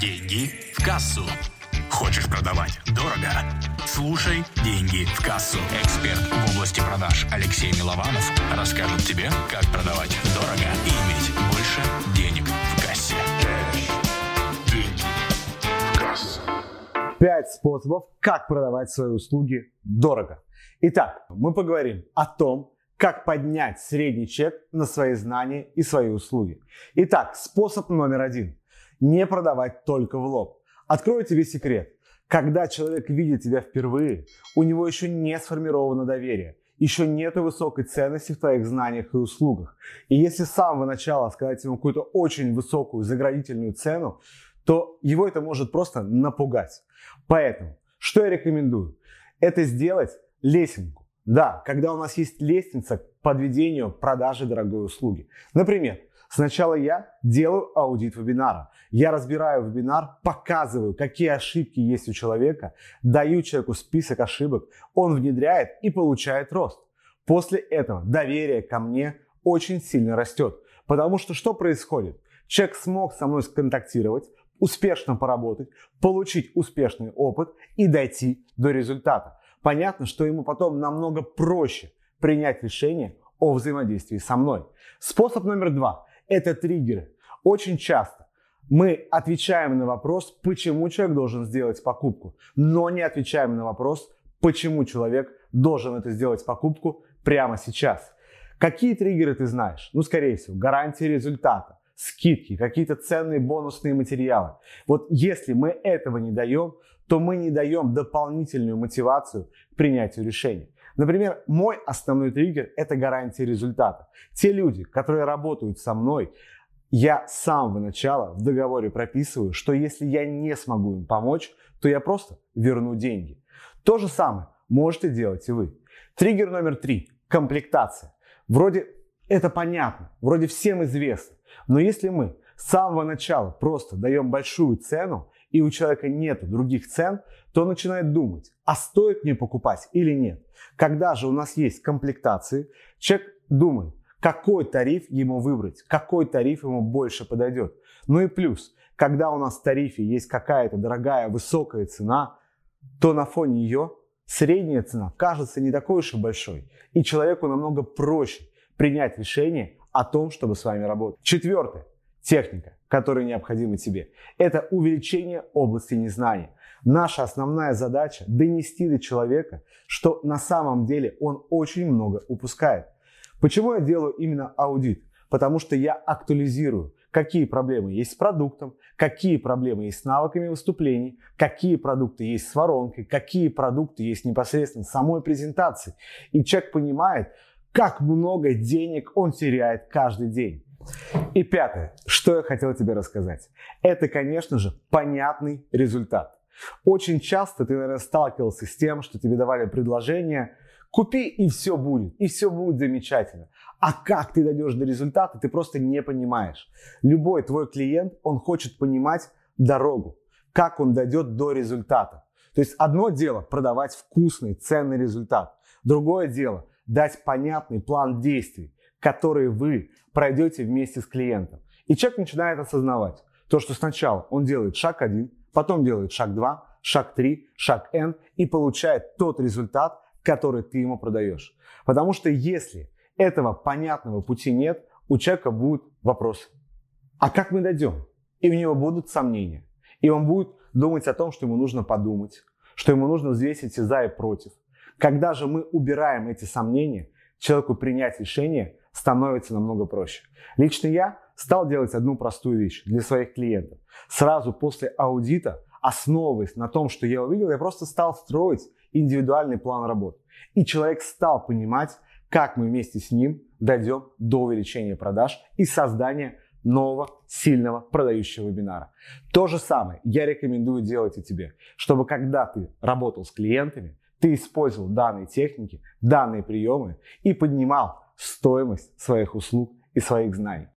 Деньги в кассу. Хочешь продавать дорого? Слушай «Деньги в кассу». Эксперт в области продаж Алексей Милованов расскажет тебе, как продавать дорого и иметь больше денег в кассе. Деньги в кассу. Пять способов, как продавать свои услуги дорого. Итак, мы поговорим о том, как поднять средний чек на свои знания и свои услуги. Итак, способ номер один. Не продавать только в лоб. Открою тебе секрет. Когда человек видит тебя впервые, у него еще не сформировано доверие, еще нет высокой ценности в твоих знаниях и услугах. И если с самого начала сказать ему какую-то очень высокую заградительную цену, то его это может просто напугать. Поэтому, что я рекомендую? Это сделать лесенку. Да, когда у нас есть лестница к подведению продажи дорогой услуги. Например, Сначала я делаю аудит вебинара. Я разбираю вебинар, показываю, какие ошибки есть у человека, даю человеку список ошибок, он внедряет и получает рост. После этого доверие ко мне очень сильно растет. Потому что что происходит? Человек смог со мной сконтактировать, успешно поработать, получить успешный опыт и дойти до результата. Понятно, что ему потом намного проще принять решение о взаимодействии со мной. Способ номер два это триггеры. Очень часто мы отвечаем на вопрос, почему человек должен сделать покупку, но не отвечаем на вопрос, почему человек должен это сделать покупку прямо сейчас. Какие триггеры ты знаешь? Ну, скорее всего, гарантия результата, скидки, какие-то ценные бонусные материалы. Вот если мы этого не даем, то мы не даем дополнительную мотивацию к принятию решения. Например, мой основной триггер – это гарантия результата. Те люди, которые работают со мной, я с самого начала в договоре прописываю, что если я не смогу им помочь, то я просто верну деньги. То же самое можете делать и вы. Триггер номер три – комплектация. Вроде это понятно, вроде всем известно. Но если мы с самого начала просто даем большую цену, и у человека нет других цен, то он начинает думать, а стоит мне покупать или нет. Когда же у нас есть комплектации, человек думает, какой тариф ему выбрать, какой тариф ему больше подойдет. Ну и плюс, когда у нас в тарифе есть какая-то дорогая, высокая цена, то на фоне ее средняя цена кажется не такой уж и большой. И человеку намного проще принять решение о том, чтобы с вами работать. Четвертое. Техника которые необходимы тебе. Это увеличение области незнания. Наша основная задача – донести до человека, что на самом деле он очень много упускает. Почему я делаю именно аудит? Потому что я актуализирую, какие проблемы есть с продуктом, какие проблемы есть с навыками выступлений, какие продукты есть с воронкой, какие продукты есть непосредственно с самой презентацией. И человек понимает, как много денег он теряет каждый день. И пятое, что я хотел тебе рассказать. Это, конечно же, понятный результат. Очень часто ты, наверное, сталкивался с тем, что тебе давали предложение «купи и все будет, и все будет замечательно». А как ты дойдешь до результата, ты просто не понимаешь. Любой твой клиент, он хочет понимать дорогу, как он дойдет до результата. То есть одно дело продавать вкусный, ценный результат. Другое дело дать понятный план действий, которые вы пройдете вместе с клиентом. И человек начинает осознавать то, что сначала он делает шаг один, потом делает шаг два, шаг три, шаг n и получает тот результат, который ты ему продаешь. Потому что если этого понятного пути нет, у человека будут вопросы. А как мы дойдем? И у него будут сомнения. И он будет думать о том, что ему нужно подумать, что ему нужно взвесить все за и против. Когда же мы убираем эти сомнения, человеку принять решение становится намного проще. Лично я стал делать одну простую вещь для своих клиентов. Сразу после аудита, основываясь на том, что я увидел, я просто стал строить индивидуальный план работы. И человек стал понимать, как мы вместе с ним дойдем до увеличения продаж и создания нового, сильного продающего вебинара. То же самое я рекомендую делать и тебе, чтобы когда ты работал с клиентами, ты использовал данные техники, данные приемы и поднимал стоимость своих услуг и своих знаний.